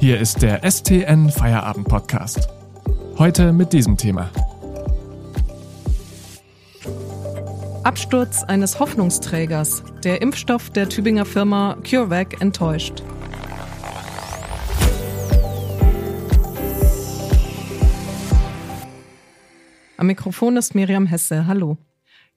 Hier ist der STN Feierabend Podcast. Heute mit diesem Thema. Absturz eines Hoffnungsträgers. Der Impfstoff der Tübinger Firma CureVac enttäuscht. Am Mikrofon ist Miriam Hesse. Hallo.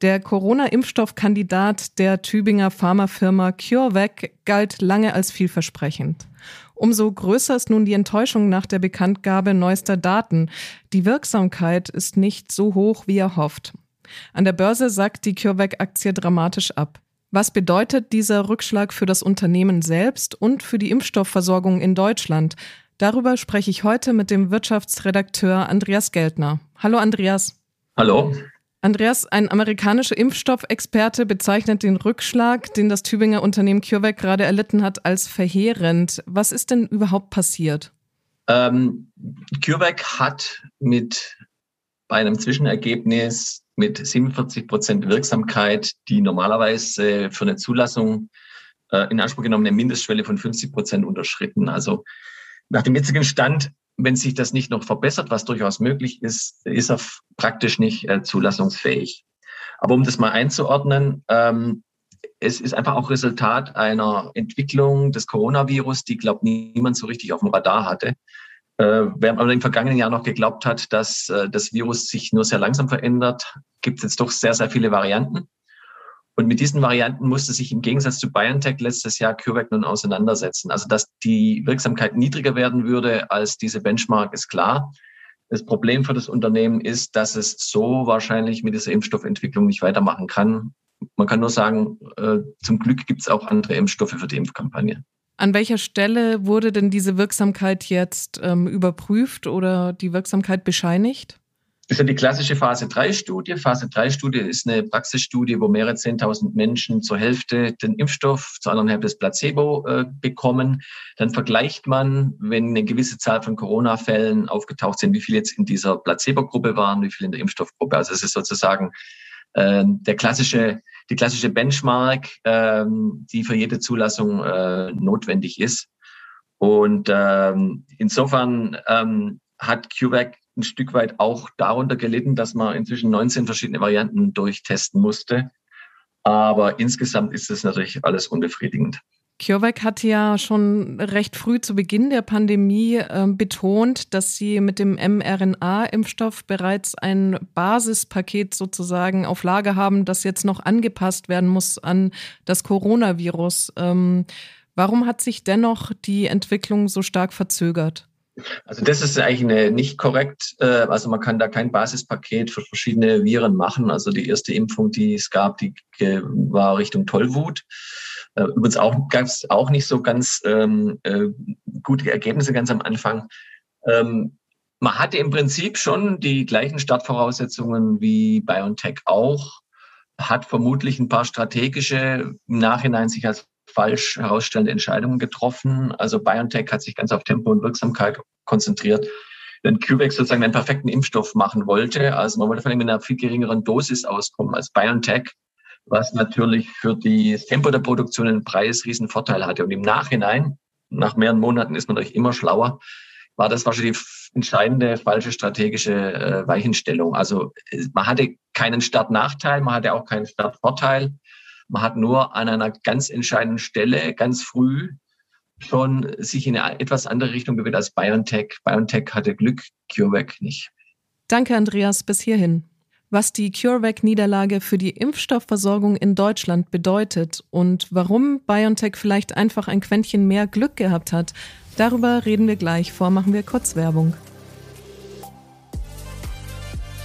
Der Corona-Impfstoffkandidat der Tübinger Pharmafirma CureVac galt lange als vielversprechend. Umso größer ist nun die Enttäuschung nach der Bekanntgabe neuester Daten. Die Wirksamkeit ist nicht so hoch, wie er hofft. An der Börse sackt die CureVac-Aktie dramatisch ab. Was bedeutet dieser Rückschlag für das Unternehmen selbst und für die Impfstoffversorgung in Deutschland? Darüber spreche ich heute mit dem Wirtschaftsredakteur Andreas Geldner. Hallo Andreas. Hallo. Andreas, ein amerikanischer Impfstoffexperte bezeichnet den Rückschlag, den das Tübinger Unternehmen CureVac gerade erlitten hat, als verheerend. Was ist denn überhaupt passiert? Ähm, CureVac hat mit bei einem Zwischenergebnis mit 47 Prozent Wirksamkeit die normalerweise für eine Zulassung äh, in Anspruch genommene Mindestschwelle von 50 Prozent unterschritten. Also nach dem jetzigen Stand wenn sich das nicht noch verbessert, was durchaus möglich ist, ist er praktisch nicht äh, zulassungsfähig. Aber um das mal einzuordnen, ähm, es ist einfach auch Resultat einer Entwicklung des Coronavirus, die, glaube niemand so richtig auf dem Radar hatte. Äh, während man im vergangenen Jahr noch geglaubt hat, dass äh, das Virus sich nur sehr langsam verändert, gibt es jetzt doch sehr, sehr viele Varianten. Und mit diesen Varianten musste sich im Gegensatz zu BioNTech letztes Jahr CureVac nun auseinandersetzen. Also dass die Wirksamkeit niedriger werden würde als diese Benchmark ist klar. Das Problem für das Unternehmen ist, dass es so wahrscheinlich mit dieser Impfstoffentwicklung nicht weitermachen kann. Man kann nur sagen, äh, zum Glück gibt es auch andere Impfstoffe für die Impfkampagne. An welcher Stelle wurde denn diese Wirksamkeit jetzt ähm, überprüft oder die Wirksamkeit bescheinigt? Das ist ja die klassische Phase-3-Studie. Phase-3-Studie ist eine Praxisstudie, wo mehrere 10.000 Menschen zur Hälfte den Impfstoff, zur anderen Hälfte das Placebo äh, bekommen. Dann vergleicht man, wenn eine gewisse Zahl von Corona-Fällen aufgetaucht sind, wie viele jetzt in dieser Placebo-Gruppe waren, wie viele in der Impfstoffgruppe. Also es ist sozusagen äh, der klassische, die klassische Benchmark, äh, die für jede Zulassung äh, notwendig ist. Und ähm, insofern ähm, hat CureVac ein Stück weit auch darunter gelitten, dass man inzwischen 19 verschiedene Varianten durchtesten musste. Aber insgesamt ist es natürlich alles unbefriedigend. CureVac hat ja schon recht früh zu Beginn der Pandemie äh, betont, dass sie mit dem mRNA-Impfstoff bereits ein Basispaket sozusagen auf Lager haben, das jetzt noch angepasst werden muss an das Coronavirus. Ähm, warum hat sich dennoch die Entwicklung so stark verzögert? Also das ist eigentlich eine, nicht korrekt. Äh, also man kann da kein Basispaket für verschiedene Viren machen. Also die erste Impfung, die es gab, die war Richtung Tollwut. Äh, übrigens auch gab es auch nicht so ganz ähm, äh, gute Ergebnisse ganz am Anfang. Ähm, man hatte im Prinzip schon die gleichen Startvoraussetzungen wie BioNTech auch, hat vermutlich ein paar strategische im Nachhinein sich als falsch herausstellende Entscheidungen getroffen. Also BioNTech hat sich ganz auf Tempo und Wirksamkeit konzentriert. Wenn CureVac sozusagen einen perfekten Impfstoff machen wollte, also man wollte von ihm mit einer viel geringeren Dosis auskommen als BioNTech, was natürlich für das Tempo der Produktion einen Preisriesen Vorteil hatte. Und im Nachhinein, nach mehreren Monaten ist man natürlich immer schlauer, war das wahrscheinlich die entscheidende falsche strategische äh, Weichenstellung. Also man hatte keinen Startnachteil, man hatte auch keinen Startvorteil. Man hat nur an einer ganz entscheidenden Stelle ganz früh schon sich in eine etwas andere Richtung bewegt als BioNTech. BioNTech hatte Glück, CureVac nicht. Danke, Andreas, bis hierhin. Was die CureVac-Niederlage für die Impfstoffversorgung in Deutschland bedeutet und warum BioNTech vielleicht einfach ein Quäntchen mehr Glück gehabt hat, darüber reden wir gleich. Vor machen wir kurz Werbung.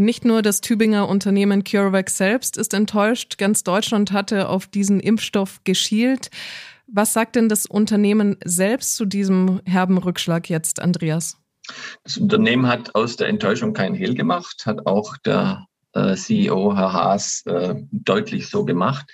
Nicht nur das Tübinger Unternehmen CureVac selbst ist enttäuscht, ganz Deutschland hatte auf diesen Impfstoff geschielt. Was sagt denn das Unternehmen selbst zu diesem herben Rückschlag jetzt, Andreas? Das Unternehmen hat aus der Enttäuschung keinen Hehl gemacht, hat auch der äh, CEO, Herr Haas, äh, deutlich so gemacht.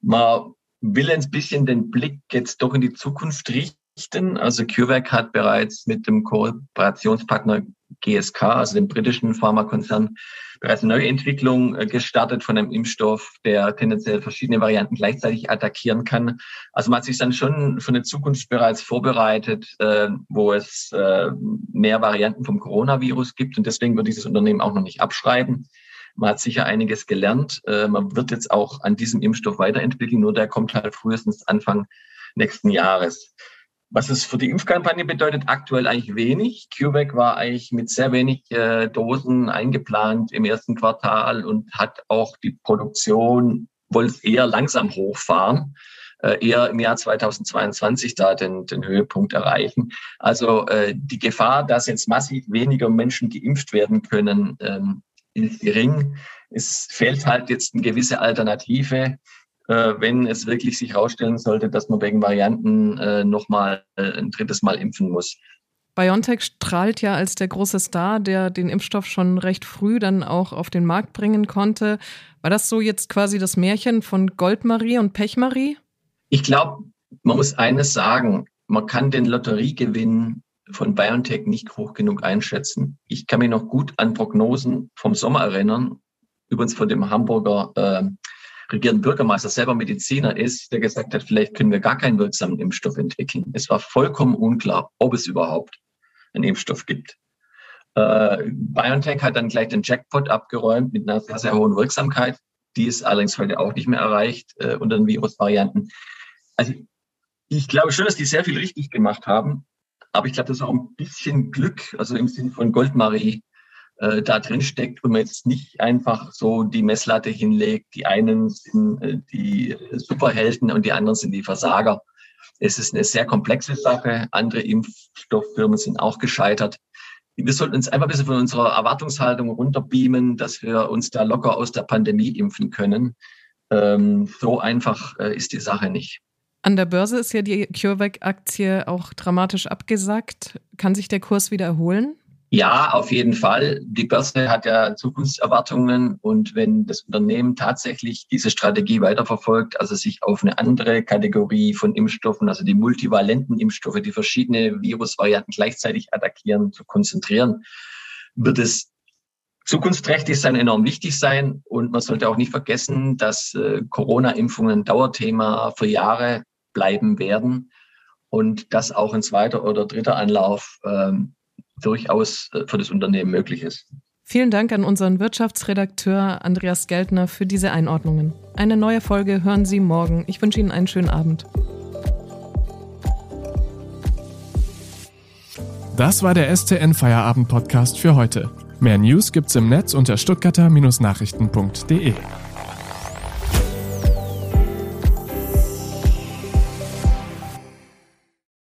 Man will ein bisschen den Blick jetzt doch in die Zukunft richten. Also CureVac hat bereits mit dem Kooperationspartner GSK, also dem britischen Pharmakonzern, bereits eine neue Entwicklung äh, gestartet von einem Impfstoff, der tendenziell verschiedene Varianten gleichzeitig attackieren kann. Also man hat sich dann schon für eine Zukunft bereits vorbereitet, äh, wo es äh, mehr Varianten vom Coronavirus gibt und deswegen wird dieses Unternehmen auch noch nicht abschreiben. Man hat sicher einiges gelernt. Man wird jetzt auch an diesem Impfstoff weiterentwickeln, nur der kommt halt frühestens Anfang nächsten Jahres. Was es für die Impfkampagne bedeutet, aktuell eigentlich wenig. CureVac war eigentlich mit sehr wenig äh, Dosen eingeplant im ersten Quartal und hat auch die Produktion, es eher langsam hochfahren, äh, eher im Jahr 2022 da den, den Höhepunkt erreichen. Also äh, die Gefahr, dass jetzt massiv weniger Menschen geimpft werden können, ähm, ist gering. Es fehlt halt jetzt eine gewisse Alternative wenn es wirklich sich herausstellen sollte, dass man wegen Varianten äh, nochmal äh, ein drittes Mal impfen muss. BioNTech strahlt ja als der große Star, der den Impfstoff schon recht früh dann auch auf den Markt bringen konnte. War das so jetzt quasi das Märchen von Goldmarie und Pechmarie? Ich glaube, man muss eines sagen, man kann den Lotteriegewinn von BioNTech nicht hoch genug einschätzen. Ich kann mich noch gut an Prognosen vom Sommer erinnern, übrigens von dem Hamburger äh, regierenden Bürgermeister selber Mediziner ist, der gesagt hat, vielleicht können wir gar keinen wirksamen Impfstoff entwickeln. Es war vollkommen unklar, ob es überhaupt einen Impfstoff gibt. Äh, BioNTech hat dann gleich den Jackpot abgeräumt mit einer sehr, sehr hohen Wirksamkeit. Die ist allerdings heute auch nicht mehr erreicht äh, unter den Virusvarianten. Also ich glaube schon, dass die sehr viel richtig gemacht haben. Aber ich glaube, das ist auch ein bisschen Glück, also im Sinne von Goldmarie, äh, da drin steckt und man jetzt nicht einfach so die Messlatte hinlegt. Die einen sind äh, die Superhelden und die anderen sind die Versager. Es ist eine sehr komplexe Sache. Andere Impfstofffirmen sind auch gescheitert. Wir sollten uns einfach ein bisschen von unserer Erwartungshaltung runterbeamen, dass wir uns da locker aus der Pandemie impfen können. Ähm, so einfach äh, ist die Sache nicht. An der Börse ist ja die CureVac-Aktie auch dramatisch abgesackt. Kann sich der Kurs wieder erholen? Ja, auf jeden Fall. Die Börse hat ja Zukunftserwartungen und wenn das Unternehmen tatsächlich diese Strategie weiterverfolgt, also sich auf eine andere Kategorie von Impfstoffen, also die multivalenten Impfstoffe, die verschiedene Virusvarianten gleichzeitig attackieren, zu konzentrieren, wird es zukunftsträchtig sein, enorm wichtig sein. Und man sollte auch nicht vergessen, dass äh, Corona-Impfungen Dauerthema für Jahre bleiben werden und dass auch ein zweiter oder dritter Anlauf ähm, durchaus äh, für das Unternehmen möglich ist. Vielen Dank an unseren Wirtschaftsredakteur Andreas Geltner für diese Einordnungen. Eine neue Folge hören Sie morgen. Ich wünsche Ihnen einen schönen Abend. Das war der STN Feierabend Podcast für heute. Mehr News gibt's im Netz unter stuttgarter-nachrichten.de.